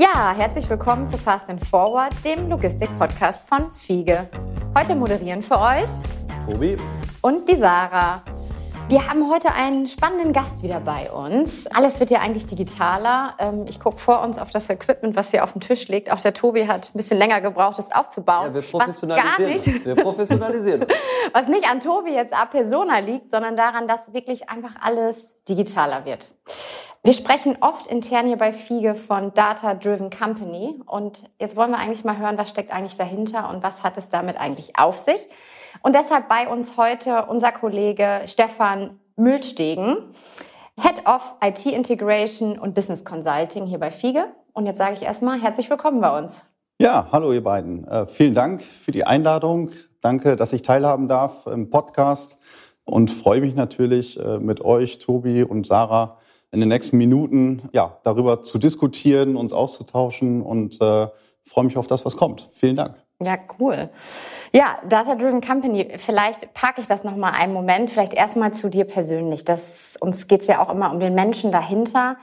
Ja, herzlich willkommen zu Fast and Forward, dem Logistik-Podcast von Fiege. Heute moderieren für euch Tobi und die Sarah. Wir haben heute einen spannenden Gast wieder bei uns. Alles wird ja eigentlich digitaler. Ähm, ich gucke vor uns auf das Equipment, was hier auf dem Tisch liegt. Auch der Tobi hat ein bisschen länger gebraucht, das aufzubauen. Ja, wir professionalisieren was gar nicht, Wir professionalisieren Was nicht an Tobi jetzt a persona liegt, sondern daran, dass wirklich einfach alles digitaler wird. Wir sprechen oft intern hier bei Fiege von Data-Driven Company. Und jetzt wollen wir eigentlich mal hören, was steckt eigentlich dahinter und was hat es damit eigentlich auf sich. Und deshalb bei uns heute unser Kollege Stefan Mühlstegen, Head of IT Integration und Business Consulting hier bei FIGE. Und jetzt sage ich erstmal herzlich willkommen bei uns. Ja, hallo ihr beiden. Äh, vielen Dank für die Einladung. Danke, dass ich teilhaben darf im Podcast und freue mich natürlich äh, mit euch, Tobi und Sarah, in den nächsten Minuten ja, darüber zu diskutieren, uns auszutauschen und äh, freue mich auf das, was kommt. Vielen Dank. Ja, cool. Ja, Data Driven Company. Vielleicht packe ich das noch mal einen Moment. Vielleicht erstmal zu dir persönlich. Das, uns geht's ja auch immer um den Menschen dahinter.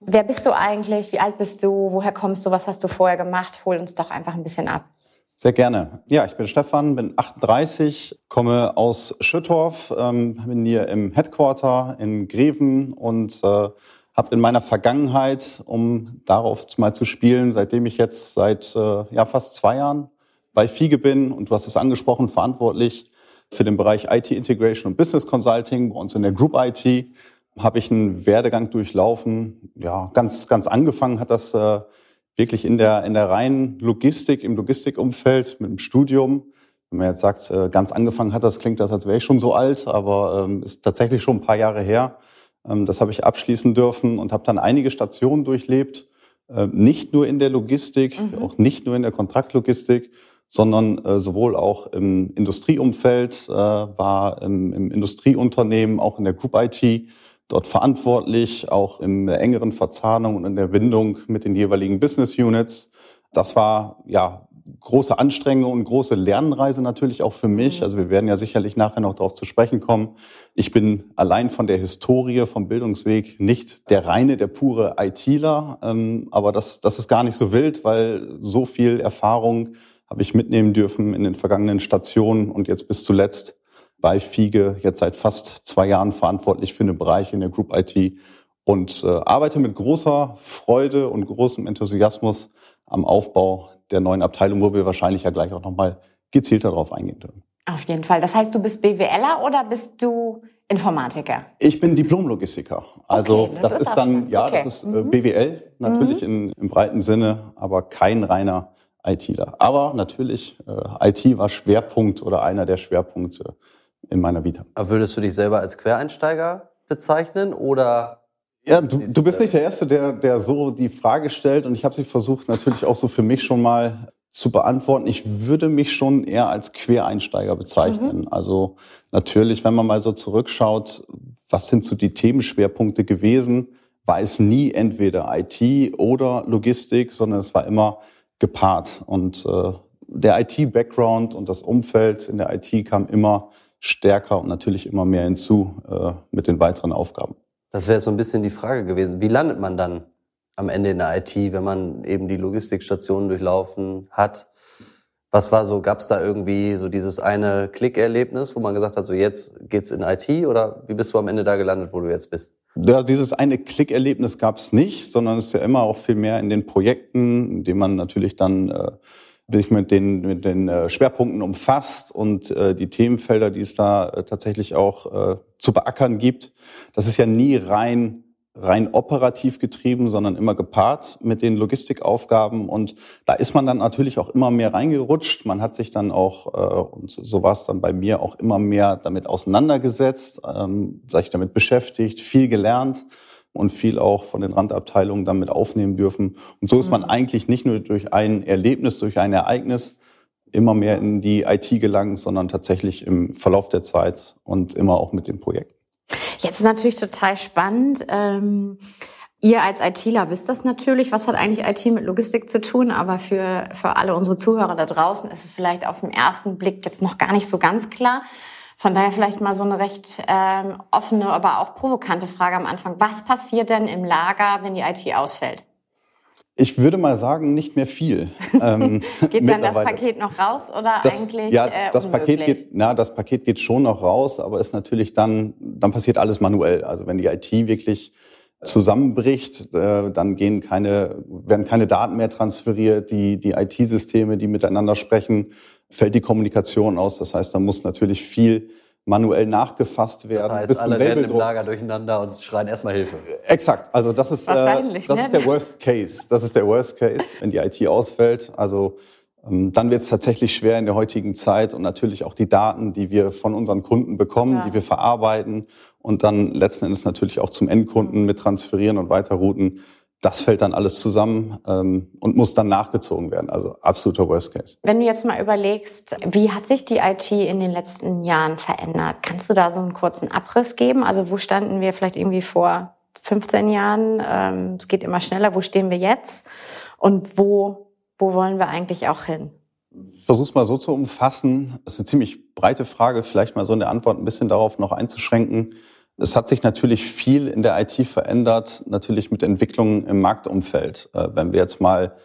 Wer bist du eigentlich? Wie alt bist du? Woher kommst du? Was hast du vorher gemacht? Hol uns doch einfach ein bisschen ab. Sehr gerne. Ja, ich bin Stefan, bin 38, komme aus Schüttorf, ähm, bin hier im Headquarter in Greven und äh, habe in meiner Vergangenheit, um darauf mal zu spielen, seitdem ich jetzt seit äh, ja, fast zwei Jahren bei FIGE bin und du hast es angesprochen, verantwortlich für den Bereich IT Integration und Business Consulting bei uns in der Group IT habe ich einen Werdegang durchlaufen. Ja, ganz ganz angefangen hat das äh, wirklich in der in der reinen Logistik im Logistikumfeld mit dem Studium. Wenn man jetzt sagt, äh, ganz angefangen hat, das klingt das, als wäre ich schon so alt, aber ähm, ist tatsächlich schon ein paar Jahre her. Ähm, das habe ich abschließen dürfen und habe dann einige Stationen durchlebt, äh, nicht nur in der Logistik, mhm. auch nicht nur in der Kontraktlogistik, sondern äh, sowohl auch im Industrieumfeld, äh, war im, im Industrieunternehmen, auch in der Group IT dort verantwortlich, auch in der engeren Verzahnung und in der Bindung mit den jeweiligen Business Units. Das war ja große Anstrengung und große Lernreise natürlich auch für mich. Mhm. Also wir werden ja sicherlich nachher noch darauf zu sprechen kommen. Ich bin allein von der Historie, vom Bildungsweg nicht der reine, der pure ITler. Ähm, aber das, das ist gar nicht so wild, weil so viel Erfahrung habe ich mitnehmen dürfen in den vergangenen Stationen und jetzt bis zuletzt bei FIGE, jetzt seit fast zwei Jahren verantwortlich für einen Bereich in der Group IT und äh, arbeite mit großer Freude und großem Enthusiasmus am Aufbau der neuen Abteilung, wo wir wahrscheinlich ja gleich auch nochmal gezielter darauf eingehen können. Auf jeden Fall. Das heißt, du bist BWLer oder bist du Informatiker? Ich bin Diplomlogistiker. Also okay, das, das, ist, dann, ja, okay. das ist äh, mhm. BWL natürlich mhm. in, im breiten Sinne, aber kein reiner ITler. Aber natürlich, äh, IT war Schwerpunkt oder einer der Schwerpunkte in meiner Vita. Aber würdest du dich selber als Quereinsteiger bezeichnen oder? Ja, du, du bist nicht der Erste, der, der so die Frage stellt und ich habe sie versucht natürlich auch so für mich schon mal zu beantworten. Ich würde mich schon eher als Quereinsteiger bezeichnen. Mhm. Also natürlich, wenn man mal so zurückschaut, was sind so die Themenschwerpunkte gewesen, war es nie entweder IT oder Logistik, sondern es war immer gepaart. Und äh, der IT-Background und das Umfeld in der IT kam immer stärker und natürlich immer mehr hinzu äh, mit den weiteren Aufgaben. Das wäre so ein bisschen die Frage gewesen. Wie landet man dann am Ende in der IT, wenn man eben die Logistikstationen durchlaufen hat? Was war so, gab es da irgendwie so dieses eine Klickerlebnis, wo man gesagt hat, so jetzt geht's in IT oder wie bist du am Ende da gelandet, wo du jetzt bist? Ja, dieses eine Klickerlebnis gab es nicht, sondern es ist ja immer auch viel mehr in den Projekten, in denen man natürlich dann äh, sich mit den, mit den äh, Schwerpunkten umfasst und äh, die Themenfelder, die es da äh, tatsächlich auch äh, zu beackern gibt. Das ist ja nie rein rein operativ getrieben, sondern immer gepaart mit den Logistikaufgaben. Und da ist man dann natürlich auch immer mehr reingerutscht. Man hat sich dann auch, äh, und so war es dann bei mir, auch immer mehr damit auseinandergesetzt, ähm, sich damit beschäftigt, viel gelernt und viel auch von den Randabteilungen damit aufnehmen dürfen. Und so ist man mhm. eigentlich nicht nur durch ein Erlebnis, durch ein Ereignis immer mehr in die IT gelangt, sondern tatsächlich im Verlauf der Zeit und immer auch mit dem Projekt. Jetzt ist natürlich total spannend. Ähm, ihr als ITler wisst das natürlich. Was hat eigentlich IT mit Logistik zu tun? Aber für, für alle unsere Zuhörer da draußen ist es vielleicht auf den ersten Blick jetzt noch gar nicht so ganz klar. Von daher vielleicht mal so eine recht ähm, offene, aber auch provokante Frage am Anfang. Was passiert denn im Lager, wenn die IT ausfällt? Ich würde mal sagen, nicht mehr viel. Ähm, geht dann das Paket noch raus oder das, eigentlich ja, äh, das Paket geht, na, das Paket geht schon noch raus, aber ist natürlich dann, dann passiert alles manuell. Also wenn die IT wirklich zusammenbricht, äh, dann gehen keine, werden keine Daten mehr transferiert, die, die IT-Systeme, die miteinander sprechen, fällt die Kommunikation aus. Das heißt, da muss natürlich viel manuell nachgefasst werden. Das heißt, alle rennen im Lager durcheinander und schreien erstmal Hilfe. Exakt. Also das ist, äh, das ne? ist der Worst Case. Das ist der Worst Case, wenn die IT ausfällt. Also ähm, dann wird es tatsächlich schwer in der heutigen Zeit und natürlich auch die Daten, die wir von unseren Kunden bekommen, ja. die wir verarbeiten und dann letzten Endes natürlich auch zum Endkunden mit transferieren und weiterrouten das fällt dann alles zusammen ähm, und muss dann nachgezogen werden. Also absoluter Worst Case. Wenn du jetzt mal überlegst, wie hat sich die IT in den letzten Jahren verändert? Kannst du da so einen kurzen Abriss geben? Also wo standen wir vielleicht irgendwie vor 15 Jahren? Ähm, es geht immer schneller. Wo stehen wir jetzt? Und wo, wo wollen wir eigentlich auch hin? Versuch's mal so zu umfassen. Das ist eine ziemlich breite Frage. Vielleicht mal so in der Antwort ein bisschen darauf noch einzuschränken. Es hat sich natürlich viel in der IT verändert, natürlich mit Entwicklungen im Marktumfeld. Äh, wenn wir jetzt mal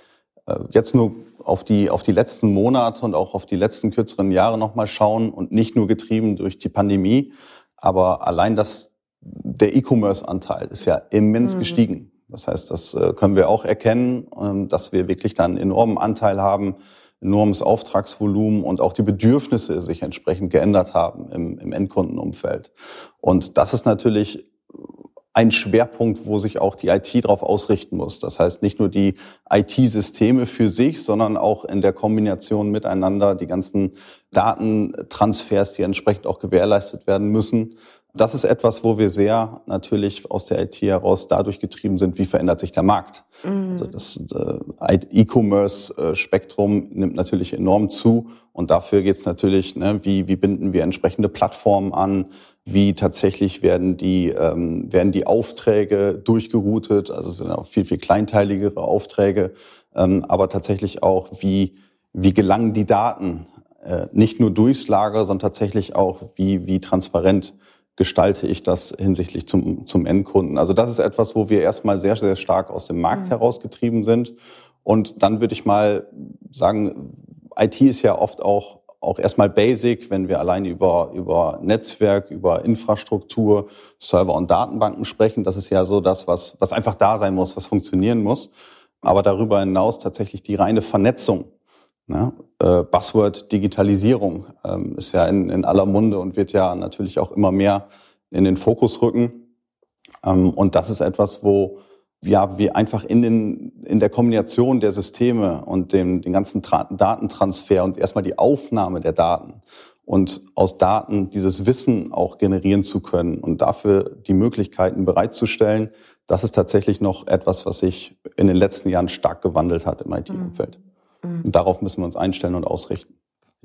äh, jetzt nur auf die, auf die letzten Monate und auch auf die letzten kürzeren Jahre nochmal schauen und nicht nur getrieben durch die Pandemie, aber allein das, der E-Commerce-Anteil ist ja immens mhm. gestiegen. Das heißt, das äh, können wir auch erkennen, ähm, dass wir wirklich dann einen enormen Anteil haben enormes Auftragsvolumen und auch die Bedürfnisse sich entsprechend geändert haben im, im Endkundenumfeld. Und das ist natürlich ein Schwerpunkt, wo sich auch die IT darauf ausrichten muss. Das heißt nicht nur die IT-Systeme für sich, sondern auch in der Kombination miteinander die ganzen Datentransfers, die entsprechend auch gewährleistet werden müssen, das ist etwas, wo wir sehr natürlich aus der IT heraus dadurch getrieben sind, wie verändert sich der Markt. Mhm. Also das äh, E-Commerce-Spektrum nimmt natürlich enorm zu und dafür geht es natürlich, ne, wie, wie binden wir entsprechende Plattformen an, wie tatsächlich werden die, ähm, werden die Aufträge durchgeroutet, also sind auch viel, viel kleinteiligere Aufträge, ähm, aber tatsächlich auch, wie, wie gelangen die Daten äh, nicht nur durchs Lager, sondern tatsächlich auch, wie, wie transparent gestalte ich das hinsichtlich zum, zum Endkunden. Also das ist etwas, wo wir erstmal sehr, sehr stark aus dem Markt mhm. herausgetrieben sind. Und dann würde ich mal sagen, IT ist ja oft auch, auch erstmal basic, wenn wir allein über, über Netzwerk, über Infrastruktur, Server und Datenbanken sprechen. Das ist ja so das, was, was einfach da sein muss, was funktionieren muss. Aber darüber hinaus tatsächlich die reine Vernetzung Ne? Äh, Buzzword Digitalisierung ähm, ist ja in, in aller Munde und wird ja natürlich auch immer mehr in den Fokus rücken. Ähm, und das ist etwas, wo ja, wir einfach in, den, in der Kombination der Systeme und dem, den ganzen Tra Datentransfer und erstmal die Aufnahme der Daten und aus Daten dieses Wissen auch generieren zu können und dafür die Möglichkeiten bereitzustellen, das ist tatsächlich noch etwas, was sich in den letzten Jahren stark gewandelt hat im IT-Umfeld. Mhm. Mhm. Und darauf müssen wir uns einstellen und ausrichten.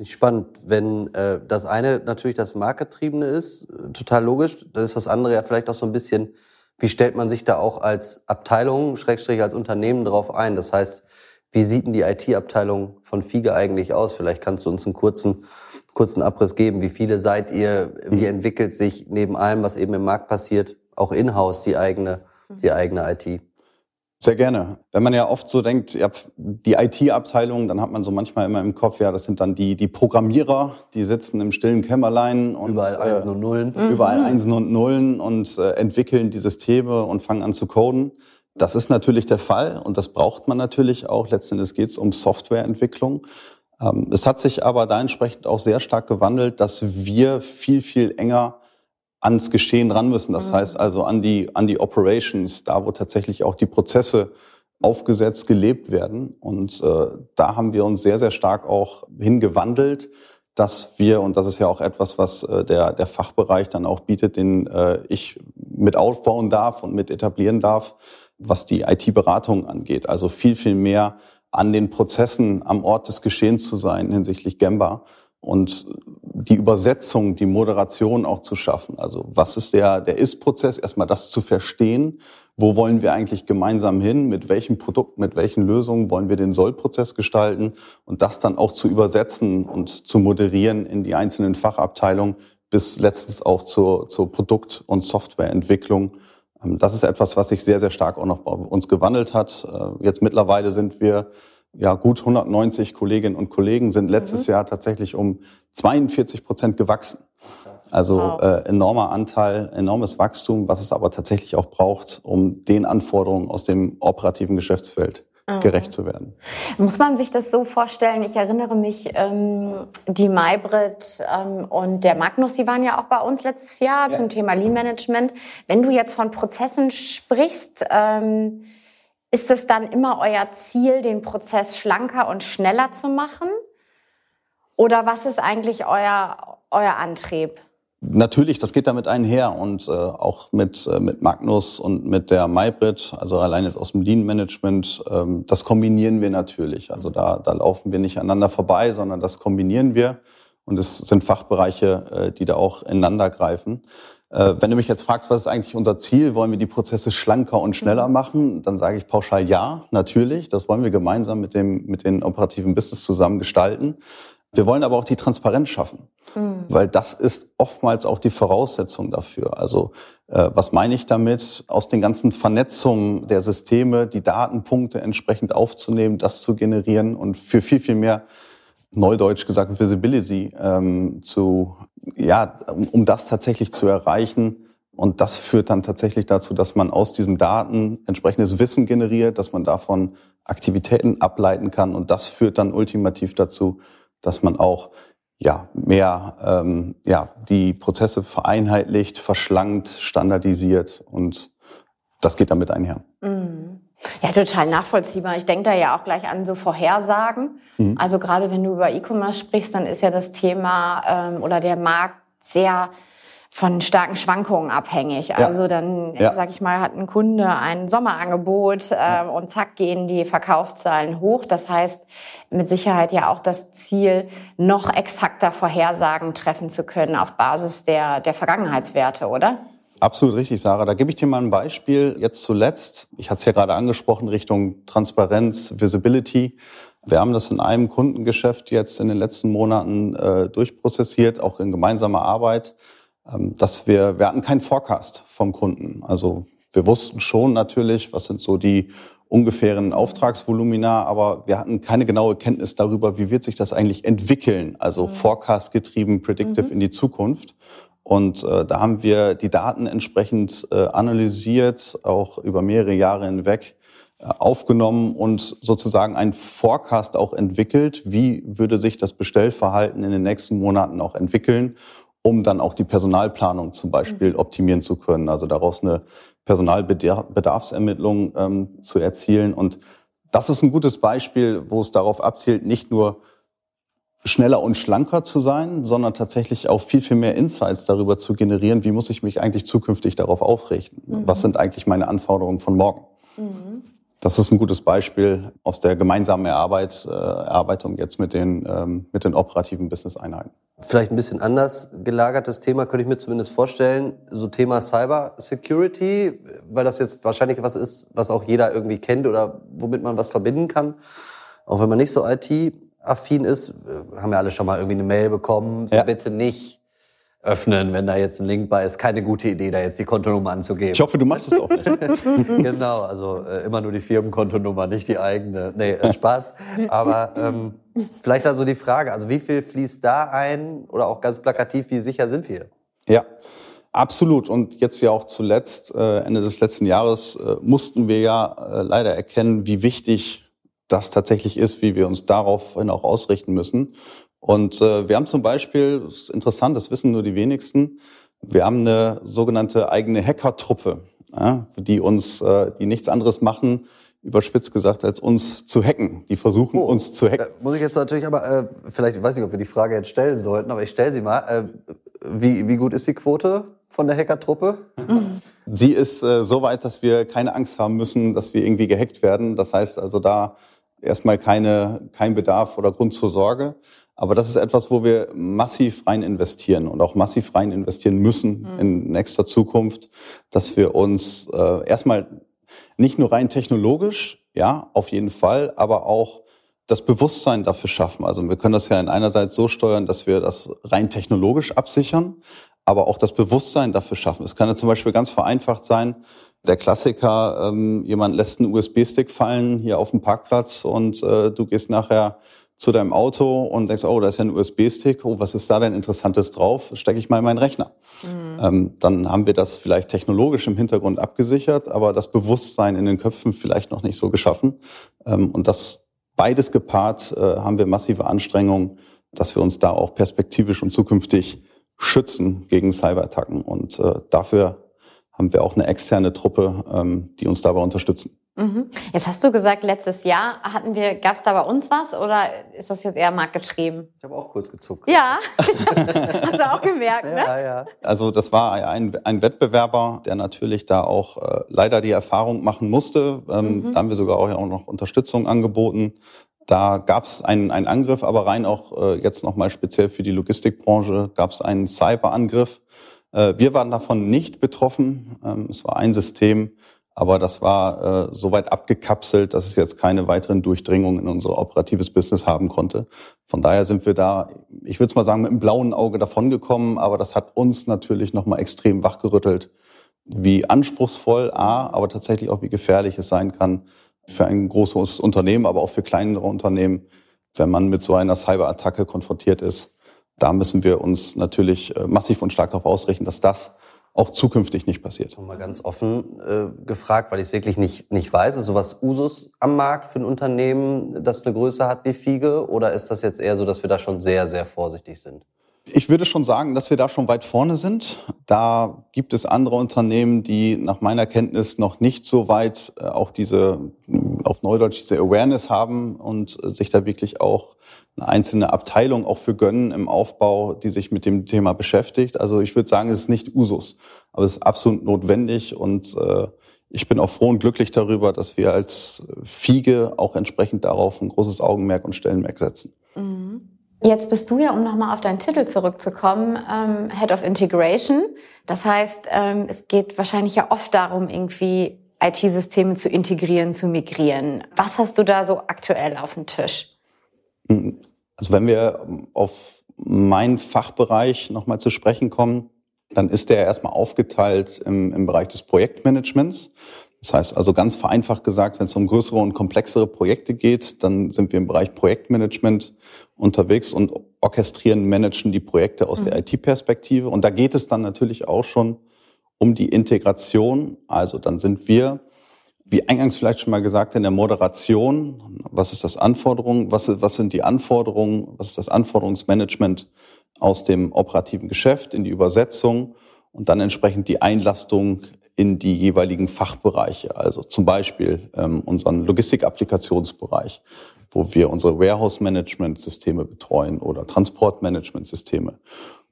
Spannend, wenn äh, das eine natürlich das Marktgetriebene ist, total logisch, dann ist das andere ja vielleicht auch so ein bisschen, wie stellt man sich da auch als Abteilung, Schrägstrich als Unternehmen drauf ein? Das heißt, wie sieht denn die IT-Abteilung von FIGE eigentlich aus? Vielleicht kannst du uns einen kurzen, kurzen Abriss geben. Wie viele seid ihr? Wie mhm. entwickelt sich neben allem, was eben im Markt passiert, auch in-house die eigene, die eigene IT? Sehr gerne. Wenn man ja oft so denkt, ja, die IT-Abteilung, dann hat man so manchmal immer im Kopf, ja, das sind dann die, die Programmierer, die sitzen im stillen Kämmerlein und überall äh, Einsen und Nullen. Mhm. Überall Einsen und Nullen und äh, entwickeln die Systeme und fangen an zu coden. Das ist natürlich der Fall und das braucht man natürlich auch. Letztendlich geht es um Softwareentwicklung. Ähm, es hat sich aber da entsprechend auch sehr stark gewandelt, dass wir viel, viel enger ans Geschehen ran müssen. Das mhm. heißt also an die, an die Operations, da wo tatsächlich auch die Prozesse aufgesetzt, gelebt werden. Und äh, da haben wir uns sehr, sehr stark auch hingewandelt, dass wir, und das ist ja auch etwas, was äh, der, der Fachbereich dann auch bietet, den äh, ich mit aufbauen darf und mit etablieren darf, was die IT-Beratung angeht. Also viel, viel mehr an den Prozessen am Ort des Geschehens zu sein hinsichtlich Gemba und die Übersetzung, die Moderation auch zu schaffen. Also was ist der, der Ist-Prozess? Erstmal das zu verstehen. Wo wollen wir eigentlich gemeinsam hin? Mit welchem Produkt, mit welchen Lösungen wollen wir den Soll-Prozess gestalten? Und das dann auch zu übersetzen und zu moderieren in die einzelnen Fachabteilungen bis letztens auch zur, zur Produkt- und Softwareentwicklung Ähm, das ist etwas, was sich sehr, sehr stark auch noch bei uns gewandelt hat. Äh, jetzt mittlerweile sind wir ja gut 190 Kolleginnen und Kollegen, sind letztes mhm. Jahr tatsächlich um 42 Prozent gewachsen. Also wow. äh, enormer Anteil, enormes Wachstum, was es aber tatsächlich auch braucht, um den Anforderungen aus dem operativen Geschäftsfeld mhm. gerecht zu werden. Muss man sich das so vorstellen? Ich erinnere mich, ähm, die Maybrit ähm, und der Magnus, die waren ja auch bei uns letztes Jahr ja. zum Thema Lean Management. Wenn du jetzt von Prozessen sprichst, ähm, ist es dann immer euer Ziel, den Prozess schlanker und schneller zu machen? Oder was ist eigentlich euer, euer Antrieb? Natürlich, das geht damit einher und äh, auch mit, äh, mit Magnus und mit der Maybrit, also allein jetzt aus dem Lean-Management, ähm, das kombinieren wir natürlich. Also da, da laufen wir nicht aneinander vorbei, sondern das kombinieren wir und es sind Fachbereiche, äh, die da auch ineinander greifen. Äh, wenn du mich jetzt fragst, was ist eigentlich unser Ziel, wollen wir die Prozesse schlanker und schneller mhm. machen, dann sage ich pauschal ja, natürlich. Das wollen wir gemeinsam mit, dem, mit den operativen Business zusammen gestalten. Wir wollen aber auch die Transparenz schaffen, mhm. weil das ist oftmals auch die Voraussetzung dafür. Also äh, was meine ich damit? Aus den ganzen Vernetzungen der Systeme die Datenpunkte entsprechend aufzunehmen, das zu generieren und für viel, viel mehr Neudeutsch gesagt Visibility ähm, zu, ja, um, um das tatsächlich zu erreichen. Und das führt dann tatsächlich dazu, dass man aus diesen Daten entsprechendes Wissen generiert, dass man davon Aktivitäten ableiten kann. Und das führt dann ultimativ dazu, dass man auch ja, mehr ähm, ja, die Prozesse vereinheitlicht, verschlankt, standardisiert und das geht damit einher. Mhm. Ja, total nachvollziehbar. Ich denke da ja auch gleich an so Vorhersagen. Mhm. Also gerade wenn du über E-Commerce sprichst, dann ist ja das Thema ähm, oder der Markt sehr von starken Schwankungen abhängig. Ja. Also dann, ja. sag ich mal, hat ein Kunde ein Sommerangebot äh, ja. und zack gehen die Verkaufszahlen hoch. Das heißt mit Sicherheit ja auch das Ziel, noch exakter Vorhersagen treffen zu können auf Basis der, der Vergangenheitswerte, oder? Absolut richtig, Sarah. Da gebe ich dir mal ein Beispiel. Jetzt zuletzt, ich hatte es ja gerade angesprochen, Richtung Transparenz, Visibility. Wir haben das in einem Kundengeschäft jetzt in den letzten Monaten äh, durchprozessiert, auch in gemeinsamer Arbeit. Ähm, dass wir, wir hatten keinen Forecast vom Kunden. Also wir wussten schon natürlich, was sind so die ungefähren Auftragsvolumina, aber wir hatten keine genaue Kenntnis darüber, wie wird sich das eigentlich entwickeln, also mhm. Forecast getrieben, predictive mhm. in die Zukunft. Und äh, da haben wir die Daten entsprechend äh, analysiert, auch über mehrere Jahre hinweg äh, aufgenommen und sozusagen einen Forecast auch entwickelt. Wie würde sich das Bestellverhalten in den nächsten Monaten auch entwickeln? um dann auch die Personalplanung zum Beispiel mhm. optimieren zu können, also daraus eine Personalbedarfsermittlung ähm, zu erzielen. Und das ist ein gutes Beispiel, wo es darauf abzielt, nicht nur schneller und schlanker zu sein, sondern tatsächlich auch viel, viel mehr Insights darüber zu generieren, wie muss ich mich eigentlich zukünftig darauf aufrichten? Mhm. Was sind eigentlich meine Anforderungen von morgen? Mhm. Das ist ein gutes Beispiel aus der gemeinsamen Erarbeit, äh, Erarbeitung jetzt mit den, ähm, mit den operativen Business-Einheiten. Vielleicht ein bisschen anders gelagertes Thema, könnte ich mir zumindest vorstellen. So Thema Cyber Security, weil das jetzt wahrscheinlich was ist, was auch jeder irgendwie kennt oder womit man was verbinden kann. Auch wenn man nicht so IT-affin ist, haben wir alle schon mal irgendwie eine Mail bekommen, so ja. bitte nicht öffnen, wenn da jetzt ein Link bei ist. Keine gute Idee, da jetzt die Kontonummer anzugeben. Ich hoffe, du machst es auch nicht. genau, also äh, immer nur die Firmenkontonummer, nicht die eigene. Nee, äh, Spaß. Aber ähm, vielleicht also die Frage, also wie viel fließt da ein oder auch ganz plakativ, wie sicher sind wir? Ja. Absolut. Und jetzt ja auch zuletzt, äh, Ende des letzten Jahres, äh, mussten wir ja äh, leider erkennen, wie wichtig das tatsächlich ist, wie wir uns daraufhin auch ausrichten müssen. Und äh, wir haben zum Beispiel, das ist interessant, das wissen nur die wenigsten, wir haben eine sogenannte eigene Hackertruppe, ja, die uns, äh, die nichts anderes machen, überspitzt gesagt, als uns zu hacken. Die versuchen, oh, uns zu hacken. muss ich jetzt natürlich aber, äh, vielleicht, ich weiß nicht, ob wir die Frage jetzt stellen sollten, aber ich stelle sie mal. Äh, wie, wie gut ist die Quote von der Hackertruppe? Sie ist äh, so weit, dass wir keine Angst haben müssen, dass wir irgendwie gehackt werden. Das heißt also da erstmal keine, kein Bedarf oder Grund zur Sorge. Aber das ist etwas, wo wir massiv rein investieren und auch massiv rein investieren müssen mhm. in nächster Zukunft, dass wir uns äh, erstmal nicht nur rein technologisch, ja, auf jeden Fall, aber auch das Bewusstsein dafür schaffen. Also wir können das ja in einerseits so steuern, dass wir das rein technologisch absichern, aber auch das Bewusstsein dafür schaffen. Es kann ja zum Beispiel ganz vereinfacht sein, Der Klassiker, ähm, jemand lässt einen USB-Stick fallen hier auf dem Parkplatz und äh, du gehst nachher zu deinem Auto und denkst, oh, da ist ja ein USB-Stick, oh, was ist da denn Interessantes drauf? Stecke ich mal in meinen Rechner. Mhm. Ähm, dann haben wir das vielleicht technologisch im Hintergrund abgesichert, aber das Bewusstsein in den Köpfen vielleicht noch nicht so geschaffen. Ähm, und das beides gepaart äh, haben wir massive Anstrengungen, dass wir uns da auch perspektivisch und zukünftig schützen gegen Cyberattacken. Und äh, dafür haben wir auch eine externe Truppe, ähm, die uns dabei unterstützen. Mhm. Jetzt hast du gesagt, letztes Jahr hatten wir, gab es da bei uns was oder ist das jetzt eher marktgetrieben? Ich habe auch kurz gezuckt. Ja, hast du auch gemerkt, ne? Ja, ja. Also das war ein, ein Wettbewerber, der natürlich da auch äh, leider die Erfahrung machen musste. Ähm, mhm. Da haben wir sogar auch, auch noch Unterstützung angeboten. Da gab es einen, einen Angriff, aber rein auch äh, jetzt nochmal speziell für die Logistikbranche gab es einen Cyberangriff. Äh, wir waren davon nicht betroffen. Ähm, es war ein System, aber das war äh, so weit abgekapselt, dass es jetzt keine weiteren Durchdringungen in unser operatives Business haben konnte. Von daher sind wir da, ich würde es mal sagen, mit einem blauen Auge davongekommen, aber das hat uns natürlich nochmal extrem wachgerüttelt, wie anspruchsvoll, A, aber tatsächlich auch wie gefährlich es sein kann für ein großes Unternehmen, aber auch für kleinere Unternehmen, wenn man mit so einer Cyberattacke konfrontiert ist. Da müssen wir uns natürlich äh, massiv und stark darauf ausrichten, dass das auch zukünftig nicht passiert. Mal ganz offen äh, gefragt, weil ich es wirklich nicht, nicht weiß. Ist sowas Usus am Markt für ein Unternehmen, das eine Größe hat wie Fiege? Oder ist das jetzt eher so, dass wir da schon sehr, sehr vorsichtig sind? Ich würde schon sagen, dass wir da schon weit vorne sind. Da gibt es andere Unternehmen, die nach meiner Kenntnis noch nicht so weit äh, auch diese, auf Neudeutsch, diese Awareness haben und äh, sich da wirklich auch eine einzelne Abteilung auch für gönnen im Aufbau, die sich mit dem Thema beschäftigt. Also ich würde sagen, es ist nicht Usus, aber es ist absolut notwendig und äh, ich bin auch froh und glücklich darüber, dass wir als Fiege auch entsprechend darauf ein großes Augenmerk und Stellenmerk setzen. Mhm. Jetzt bist du ja, um nochmal auf deinen Titel zurückzukommen, ähm, Head of Integration. Das heißt, ähm, es geht wahrscheinlich ja oft darum, irgendwie IT-Systeme zu integrieren, zu migrieren. Was hast du da so aktuell auf dem Tisch? Also wenn wir auf meinen Fachbereich nochmal zu sprechen kommen, dann ist der erstmal aufgeteilt im, im Bereich des Projektmanagements. Das heißt also ganz vereinfacht gesagt, wenn es um größere und komplexere Projekte geht, dann sind wir im Bereich Projektmanagement unterwegs und orchestrieren, managen die Projekte aus mhm. der IT-Perspektive. Und da geht es dann natürlich auch schon um die Integration. Also dann sind wir wie eingangs vielleicht schon mal gesagt, in der Moderation, was ist das Anforderung, was, was sind die Anforderungen, was ist das Anforderungsmanagement aus dem operativen Geschäft in die Übersetzung? Und dann entsprechend die Einlastung in die jeweiligen Fachbereiche, also zum Beispiel ähm, unseren Logistik-Applikationsbereich, wo wir unsere Warehouse-Management-Systeme betreuen oder Transport-Management-Systeme.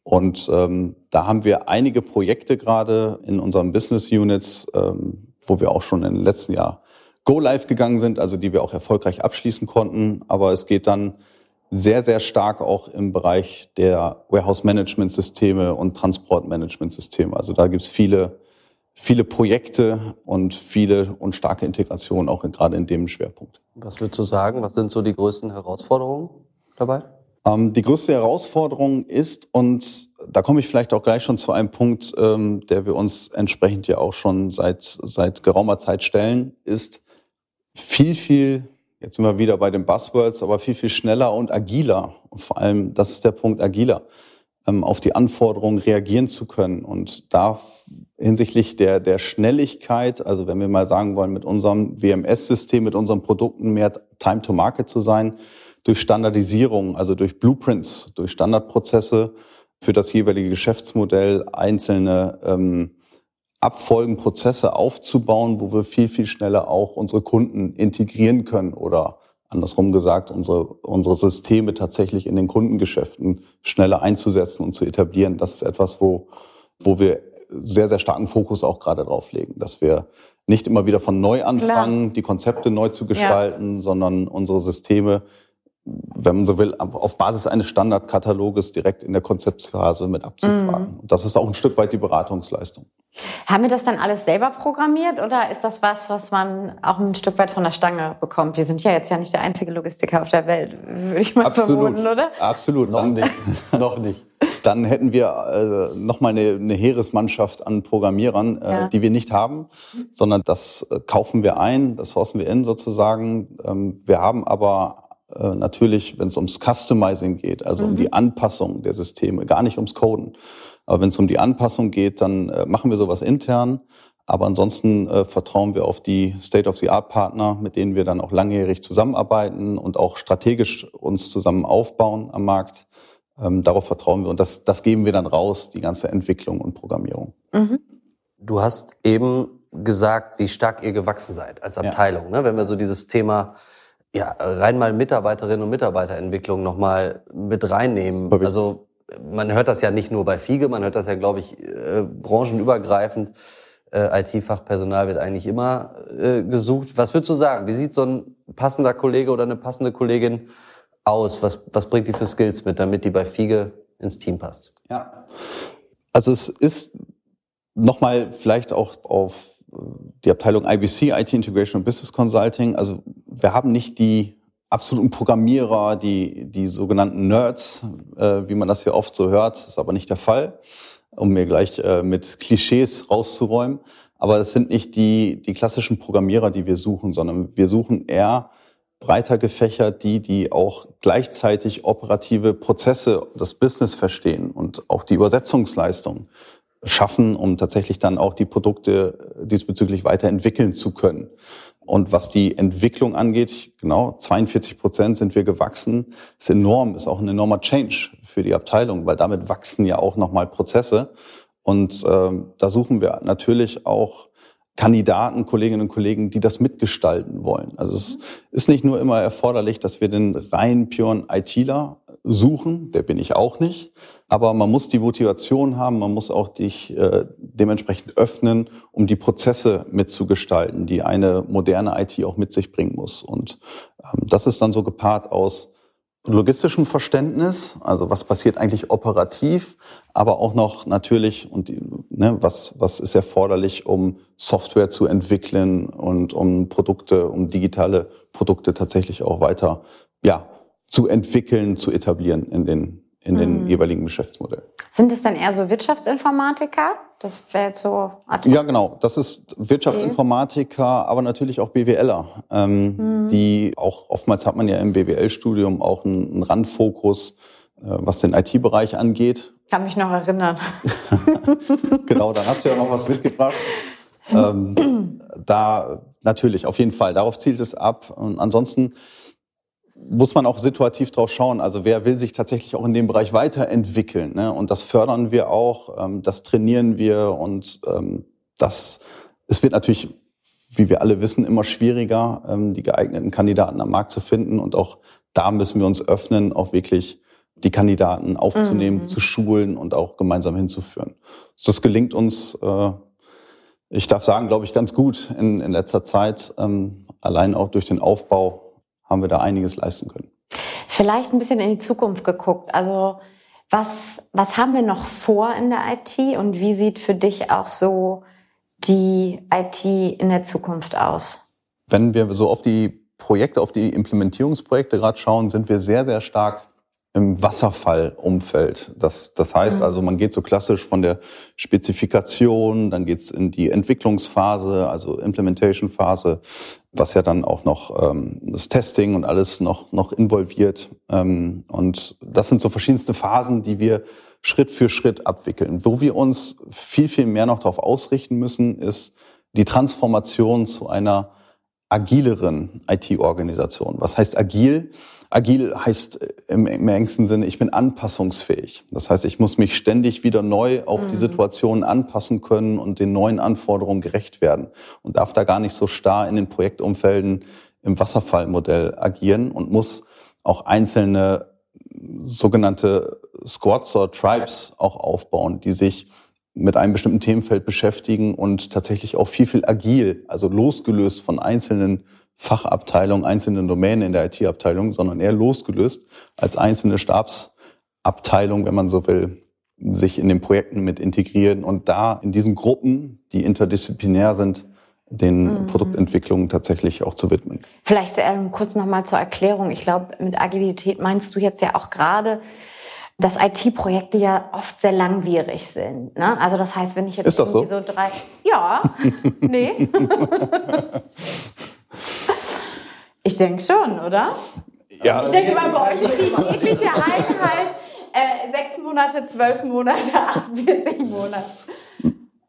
Und ähm, da haben wir einige Projekte gerade in unseren Business Units, ähm, wo wir auch schon im letzten Jahr Go Live gegangen sind, also die wir auch erfolgreich abschließen konnten. Aber es geht dann sehr, sehr stark auch im Bereich der Warehouse-Management-Systeme und Transport-Management-Systeme. Also da gibt es viele, viele Projekte und viele und starke Integrationen auch in, gerade in dem Schwerpunkt. Was würdest du sagen? Was sind so die größten Herausforderungen dabei? Ähm, die größte Herausforderung ist, und da komme ich vielleicht auch gleich schon zu einem Punkt, ähm, der wir uns entsprechend ja auch schon seit, seit geraumer Zeit stellen, ist viel, viel, jetzt sind wir wieder bei den Buzzwords, aber viel, viel schneller und agiler. Und vor allem, das ist der Punkt agiler, ähm, auf die Anforderungen reagieren zu können. Und da hinsichtlich der, der Schnelligkeit, also wenn wir mal sagen wollen, mit unserem WMS-System, mit unseren Produkten mehr Time to Market zu sein, durch Standardisierung, also durch Blueprints, durch Standardprozesse für das jeweilige Geschäftsmodell einzelne ähm, Abfolgen, Prozesse aufzubauen, wo wir viel, viel schneller auch unsere Kunden integrieren können oder andersrum gesagt, unsere, unsere Systeme tatsächlich in den Kundengeschäften schneller einzusetzen und zu etablieren. Das ist etwas, wo, wo wir sehr, sehr starken Fokus auch gerade drauf legen, dass wir nicht immer wieder von neu anfangen, Klar. die Konzepte neu zu gestalten, ja. sondern unsere Systeme wenn man so will, auf Basis eines Standardkataloges direkt in der Konzeptphase mit abzufragen. Mhm. Das ist auch ein Stück weit die Beratungsleistung. Haben wir das dann alles selber programmiert oder ist das was, was man auch ein Stück weit von der Stange bekommt? Wir sind ja jetzt ja nicht der einzige Logistiker auf der Welt, würde ich mal Absolut. vermuten, oder? Absolut. Noch nicht. Noch nicht. dann hätten wir äh, nochmal eine, eine Heeresmannschaft an Programmierern, äh, ja. die wir nicht haben, sondern das äh, kaufen wir ein, das sourcen wir in sozusagen. Ähm, wir haben aber äh, natürlich, wenn es ums Customizing geht, also mhm. um die Anpassung der Systeme, gar nicht ums Coden. Aber wenn es um die Anpassung geht, dann äh, machen wir sowas intern. Aber ansonsten äh, vertrauen wir auf die State-of-the-Art-Partner, mit denen wir dann auch langjährig zusammenarbeiten und auch strategisch uns zusammen aufbauen am Markt. Ähm, darauf vertrauen wir und das, das geben wir dann raus, die ganze Entwicklung und Programmierung. Mhm. Du hast eben gesagt, wie stark ihr gewachsen seid als Abteilung. Ja. Ne? Wenn wir so dieses Thema ja, rein mal Mitarbeiterinnen und Mitarbeiterentwicklung nochmal mit reinnehmen. Also man hört das ja nicht nur bei Fiege, man hört das ja, glaube ich, äh, branchenübergreifend äh, IT-Fachpersonal wird eigentlich immer äh, gesucht. Was würdest du sagen? Wie sieht so ein passender Kollege oder eine passende Kollegin aus? Was, was bringt die für Skills mit, damit die bei Fiege ins Team passt? Ja, also es ist nochmal vielleicht auch auf die Abteilung IBC, IT Integration und Business Consulting. Also wir haben nicht die absoluten Programmierer, die, die sogenannten Nerds, äh, wie man das hier oft so hört. Ist aber nicht der Fall um mir gleich äh, mit Klischees rauszuräumen. Aber das sind nicht die, die klassischen Programmierer, die wir suchen, sondern wir suchen eher breiter gefächert die, die auch gleichzeitig operative Prozesse, das Business verstehen und auch die Übersetzungsleistung schaffen, um tatsächlich dann auch die Produkte diesbezüglich weiterentwickeln zu können. Und was die Entwicklung angeht, genau, 42 Prozent sind wir gewachsen. ist enorm, ist auch ein enormer Change für die Abteilung, weil damit wachsen ja auch nochmal Prozesse. Und ähm, da suchen wir natürlich auch Kandidaten, Kolleginnen und Kollegen, die das mitgestalten wollen. Also es ist nicht nur immer erforderlich, dass wir den rein puren ITler suchen, der bin ich auch nicht, aber man muss die Motivation haben, man muss auch dich äh, dementsprechend öffnen, um die Prozesse mitzugestalten, die eine moderne IT auch mit sich bringen muss. Und ähm, das ist dann so gepaart aus logistischem Verständnis, also was passiert eigentlich operativ, aber auch noch natürlich und ne, was was ist erforderlich, um Software zu entwickeln und um Produkte, um digitale Produkte tatsächlich auch weiter ja zu entwickeln, zu etablieren in den in den mhm. jeweiligen Geschäftsmodellen. Sind es dann eher so Wirtschaftsinformatiker? Das wäre jetzt so. Ja, genau. Das ist Wirtschaftsinformatiker, aber natürlich auch BWLer, ähm, mhm. die auch oftmals hat man ja im BWL-Studium auch einen, einen Randfokus, äh, was den IT-Bereich angeht. Ich kann mich noch erinnern. genau, dann hast du ja noch was mitgebracht. ähm, da natürlich, auf jeden Fall. Darauf zielt es ab. Und ansonsten muss man auch situativ drauf schauen. Also wer will sich tatsächlich auch in dem Bereich weiterentwickeln? Ne? Und das fördern wir auch, ähm, das trainieren wir und ähm, das, es wird natürlich, wie wir alle wissen, immer schwieriger, ähm, die geeigneten Kandidaten am Markt zu finden. Und auch da müssen wir uns öffnen, auch wirklich die Kandidaten aufzunehmen, mhm. zu schulen und auch gemeinsam hinzuführen. Das gelingt uns, äh, ich darf sagen, glaube ich, ganz gut in, in letzter Zeit, ähm, allein auch durch den Aufbau haben wir da einiges leisten können. Vielleicht ein bisschen in die Zukunft geguckt. Also was, was haben wir noch vor in der IT und wie sieht für dich auch so die IT in der Zukunft aus? Wenn wir so auf die Projekte, auf die Implementierungsprojekte gerade schauen, sind wir sehr, sehr stark im Wasserfallumfeld. Das, das heißt mhm. also, man geht so klassisch von der Spezifikation, dann geht's in die Entwicklungsphase, also Implementation-Phase, was ja dann auch noch ähm, das Testing und alles noch, noch involviert. Ähm, und das sind so verschiedenste Phasen, die wir Schritt für Schritt abwickeln. Wo wir uns viel, viel mehr noch darauf ausrichten müssen, ist die Transformation zu einer agileren IT-Organisation. Was heißt agil? Agil heißt im, im engsten Sinne, ich bin anpassungsfähig. Das heißt, ich muss mich ständig wieder neu auf mhm. die Situation anpassen können und den neuen Anforderungen gerecht werden und darf da gar nicht so starr in den Projektumfelden im Wasserfallmodell agieren und muss auch einzelne sogenannte Squads oder Tribes auch aufbauen, die sich mit einem bestimmten Themenfeld beschäftigen und tatsächlich auch viel, viel agil, also losgelöst von einzelnen Fachabteilung, einzelne Domänen in der IT-Abteilung, sondern eher losgelöst als einzelne Stabsabteilung, wenn man so will, sich in den Projekten mit integrieren und da in diesen Gruppen, die interdisziplinär sind, den mhm. Produktentwicklungen tatsächlich auch zu widmen. Vielleicht ähm, kurz nochmal zur Erklärung. Ich glaube, mit Agilität meinst du jetzt ja auch gerade dass IT-Projekte ja oft sehr langwierig sind. Ne? Also das heißt, wenn ich jetzt Ist das irgendwie so? so drei, ja, nee, ich denke schon, oder? Ja, Ich denke mal, bei euch ist die tägliche Einheit äh, sechs Monate, zwölf Monate, 48 Monate.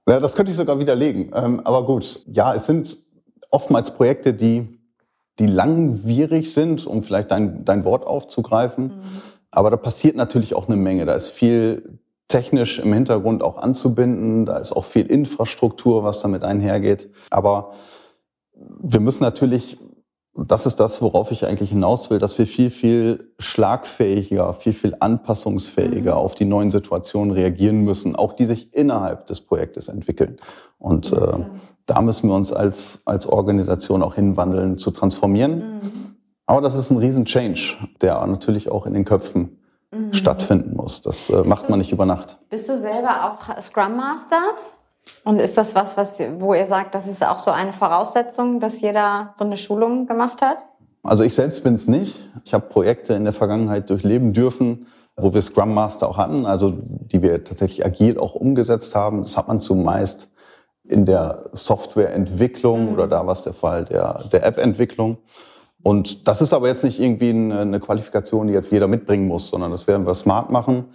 Ja, das könnte ich sogar widerlegen. Ähm, aber gut, ja, es sind oftmals Projekte, die, die langwierig sind, um vielleicht dein, dein Wort aufzugreifen. Aber da passiert natürlich auch eine Menge. Da ist viel technisch im Hintergrund auch anzubinden. Da ist auch viel Infrastruktur, was damit einhergeht. Aber wir müssen natürlich, das ist das, worauf ich eigentlich hinaus will, dass wir viel, viel schlagfähiger, viel, viel anpassungsfähiger auf die neuen Situationen reagieren müssen, auch die sich innerhalb des Projektes entwickeln. Und äh, da müssen wir uns als, als Organisation auch hinwandeln, zu transformieren. Aber das ist ein Riesen-Change, der natürlich auch in den Köpfen stattfinden muss. Das äh, macht man nicht über Nacht. Bist du selber auch Scrum Master? Und ist das was, was, wo ihr sagt, das ist auch so eine Voraussetzung, dass jeder so eine Schulung gemacht hat? Also ich selbst bin es nicht. Ich habe Projekte in der Vergangenheit durchleben dürfen, wo wir Scrum Master auch hatten, also die wir tatsächlich agil auch umgesetzt haben. Das hat man zumeist in der Softwareentwicklung oder da war es der Fall der, der App-Entwicklung. Und das ist aber jetzt nicht irgendwie eine, eine Qualifikation, die jetzt jeder mitbringen muss, sondern das werden wir smart machen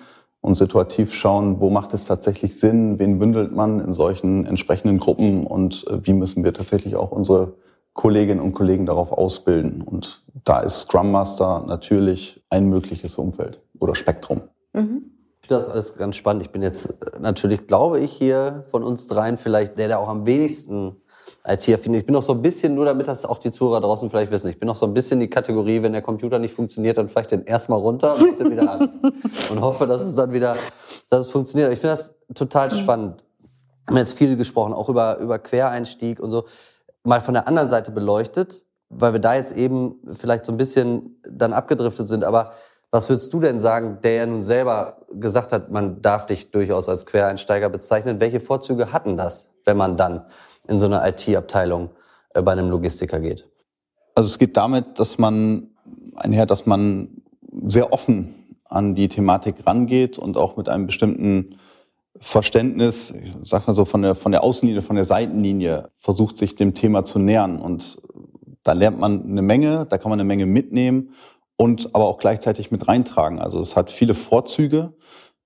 und situativ schauen, wo macht es tatsächlich Sinn, wen bündelt man in solchen entsprechenden Gruppen und äh, wie müssen wir tatsächlich auch unsere Kolleginnen und Kollegen darauf ausbilden. Und da ist Scrum Master natürlich ein mögliches Umfeld oder Spektrum. Ich finde das alles ganz spannend. Ich bin jetzt äh, natürlich, glaube ich, hier von uns dreien vielleicht der, der auch am wenigsten IT-affin. Ich bin noch so ein bisschen, nur damit das auch die Zuhörer draußen vielleicht wissen, ich bin noch so ein bisschen die Kategorie, wenn der Computer nicht funktioniert, dann ich den erstmal runter und dann wieder an. Und hoffe, dass es dann wieder, dass es funktioniert. Ich finde das total spannend. Wir haben jetzt viel gesprochen, auch über, über Quereinstieg und so. Mal von der anderen Seite beleuchtet, weil wir da jetzt eben vielleicht so ein bisschen dann abgedriftet sind, aber was würdest du denn sagen, der ja nun selber gesagt hat, man darf dich durchaus als Quereinsteiger bezeichnen? Welche Vorzüge hatten das, wenn man dann in so eine IT-Abteilung äh, bei einem Logistiker geht? Also es geht damit, dass man einher, dass man sehr offen an die Thematik rangeht und auch mit einem bestimmten Verständnis, ich sag mal so von der von der Außenlinie, von der Seitenlinie versucht sich dem Thema zu nähern und da lernt man eine Menge, da kann man eine Menge mitnehmen und aber auch gleichzeitig mit reintragen. Also es hat viele Vorzüge,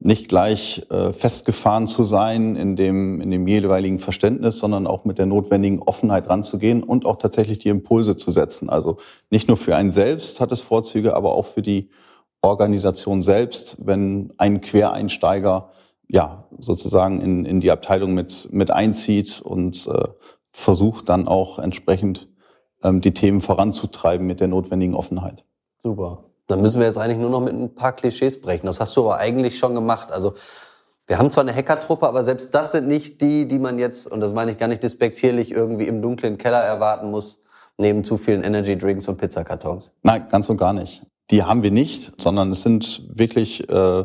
nicht gleich äh, festgefahren zu sein in dem in dem jeweiligen Verständnis, sondern auch mit der notwendigen Offenheit ranzugehen und auch tatsächlich die Impulse zu setzen. Also nicht nur für einen selbst hat es Vorzüge, aber auch für die Organisation selbst, wenn ein Quereinsteiger ja sozusagen in, in die Abteilung mit, mit einzieht und äh, versucht dann auch entsprechend ähm, die Themen voranzutreiben mit der notwendigen Offenheit. Super. Dann müssen wir jetzt eigentlich nur noch mit ein paar Klischees brechen. Das hast du aber eigentlich schon gemacht. Also wir haben zwar eine Hackertruppe, aber selbst das sind nicht die, die man jetzt, und das meine ich gar nicht despektierlich, irgendwie im dunklen Keller erwarten muss, neben zu vielen Energy Drinks und Pizzakartons. Nein, ganz und gar nicht. Die haben wir nicht, sondern es sind wirklich äh,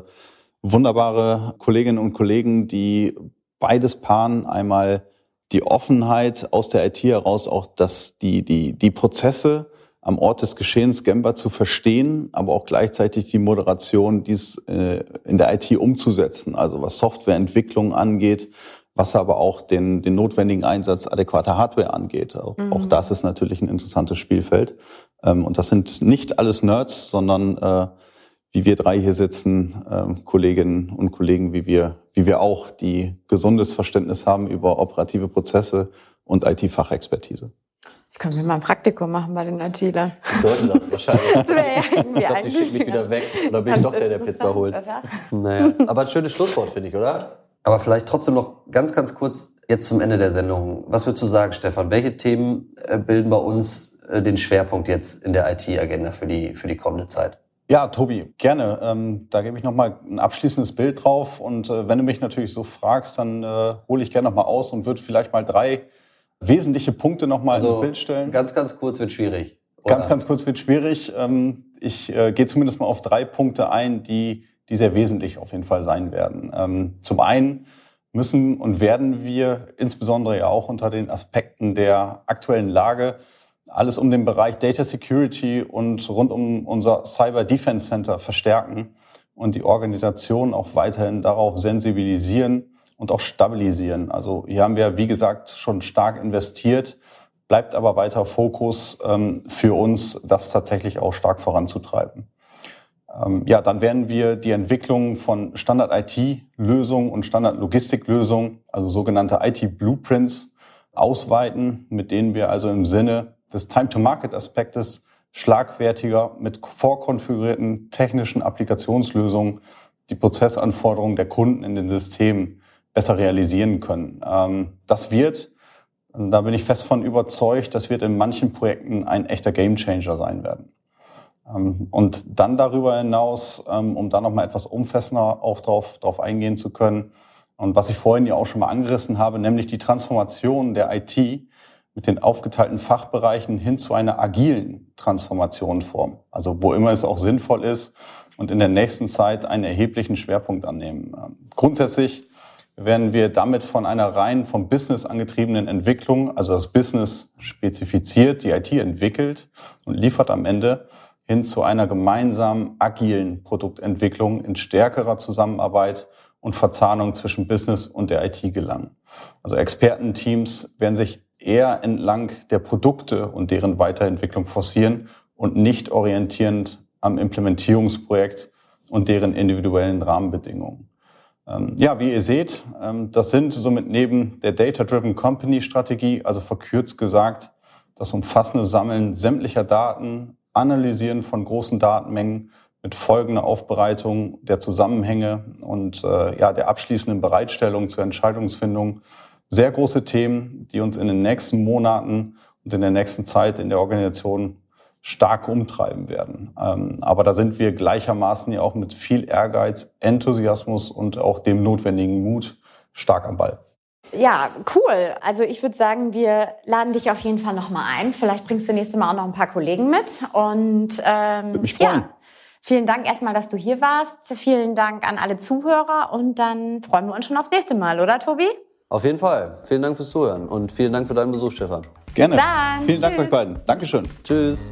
wunderbare Kolleginnen und Kollegen, die beides paaren. Einmal die Offenheit aus der IT heraus, auch dass die, die, die Prozesse am Ort des Geschehens Gemba zu verstehen, aber auch gleichzeitig die Moderation, dies äh, in der IT umzusetzen. Also was Softwareentwicklung angeht, was aber auch den, den notwendigen Einsatz adäquater Hardware angeht. Auch, Mhm. auch das ist natürlich ein interessantes Spielfeld. Ähm, und das sind nicht alles Nerds, sondern äh, wie wir drei hier sitzen, ähm, Kolleginnen und Kollegen, wie wir, wie wir auch, die gesundes Verständnis haben über operative Prozesse und IT-Fachexpertise. Ich könnte mir mal ein Praktikum machen bei den IT-Lern. Ich sollte das wahrscheinlich. Das wäre ja irgendwie Ich glaube, die schickt mich wieder weg. Oder bin ich doch der, der Pizza holt? Naja, aber ein schönes Schlusswort, finde ich, oder? Aber vielleicht trotzdem noch ganz, ganz kurz jetzt zum Ende der Sendung. Was würdest du sagen, Stefan? Welche Themen äh, bilden bei uns äh, den Schwerpunkt jetzt in der IT-Agenda für die, für die kommende Zeit? Ja, Tobi, gerne. Ähm, da gebe ich nochmal ein abschließendes Bild drauf. Und äh, wenn du mich natürlich so fragst, dann äh, hole ich gerne nochmal aus und würde vielleicht mal drei wesentliche Punkte nochmal ins Bild stellen. Also Ganz, ganz kurz wird schwierig. oder? Ganz, ganz kurz wird schwierig. Ähm, ich äh, gehe zumindest mal auf drei Punkte ein, die, die sehr wesentlich auf jeden Fall sein werden. Ähm, zum einen müssen und werden wir insbesondere ja auch unter den Aspekten der aktuellen Lage alles um den Bereich Data Security und rund um unser Cyber Defense Center verstärken und die Organisation auch weiterhin darauf sensibilisieren und auch stabilisieren. Also hier haben wir, wie gesagt, schon stark investiert, bleibt aber weiter Fokus ähm, für uns, das tatsächlich auch stark voranzutreiben. Ähm, ja, dann werden wir die Entwicklung von Standard-IT-Lösungen und Standard-Logistik-Lösungen, also sogenannte IT-Blueprints, ausweiten, mit denen wir also im Sinne des Time-to-Market-Aspektes schlagwertiger mit vorkonfigurierten technischen Applikationslösungen die Prozessanforderungen der Kunden in den Systemen besser realisieren können. Ähm, das wird, da bin ich fest von überzeugt, das wird in manchen Projekten ein echter Gamechanger sein werden. Ähm, und dann darüber hinaus, ähm, um da nochmal etwas umfassender auch drauf, drauf eingehen zu können, und was ich vorhin ja auch schon mal angerissen habe, nämlich die Transformation der IT mit den aufgeteilten Fachbereichen hin zu einer agilen Transformationsform. Also wo immer es auch sinnvoll ist und in der nächsten Zeit einen erheblichen Schwerpunkt annehmen. Grundsätzlich werden wir damit von einer rein vom Business angetriebenen Entwicklung, also das Business spezifiziert, die IT entwickelt und liefert am Ende hin zu einer gemeinsamen agilen Produktentwicklung in stärkerer Zusammenarbeit und Verzahnung zwischen Business und der IT gelangen. Also Expertenteams werden sich eher entlang der Produkte und deren Weiterentwicklung forcieren und nicht orientierend am Implementierungsprojekt und deren individuellen Rahmenbedingungen. Ähm, ja, wie ihr seht, ähm, das sind somit neben der Data-Driven Company Strategie, also verkürzt gesagt, das umfassende Sammeln sämtlicher Daten, Analysieren von großen Datenmengen mit folgender Aufbereitung der Zusammenhänge und äh, ja, der abschließenden Bereitstellung zur Entscheidungsfindung. Sehr große Themen, die uns in den nächsten Monaten und in der nächsten Zeit in der Organisation stark umtreiben werden. Ähm, aber da sind wir gleichermaßen ja auch mit viel Ehrgeiz, Enthusiasmus und auch dem notwendigen Mut stark am Ball. Ja, cool. Also ich würde sagen, wir laden dich auf jeden Fall nochmal ein. Vielleicht bringst du nächstes Mal auch noch ein paar Kollegen mit. Und ähm, würde mich freuen. Ja, vielen Dank erstmal, dass du hier warst. Vielen Dank an alle Zuhörer und dann freuen wir uns schon aufs nächste Mal, oder Tobi? Auf jeden Fall. Vielen Dank fürs Zuhören und vielen Dank für deinen Besuch, Stefan. Gerne. Vielen Tschüss. Dank euch beiden. Dankeschön. Tschüss.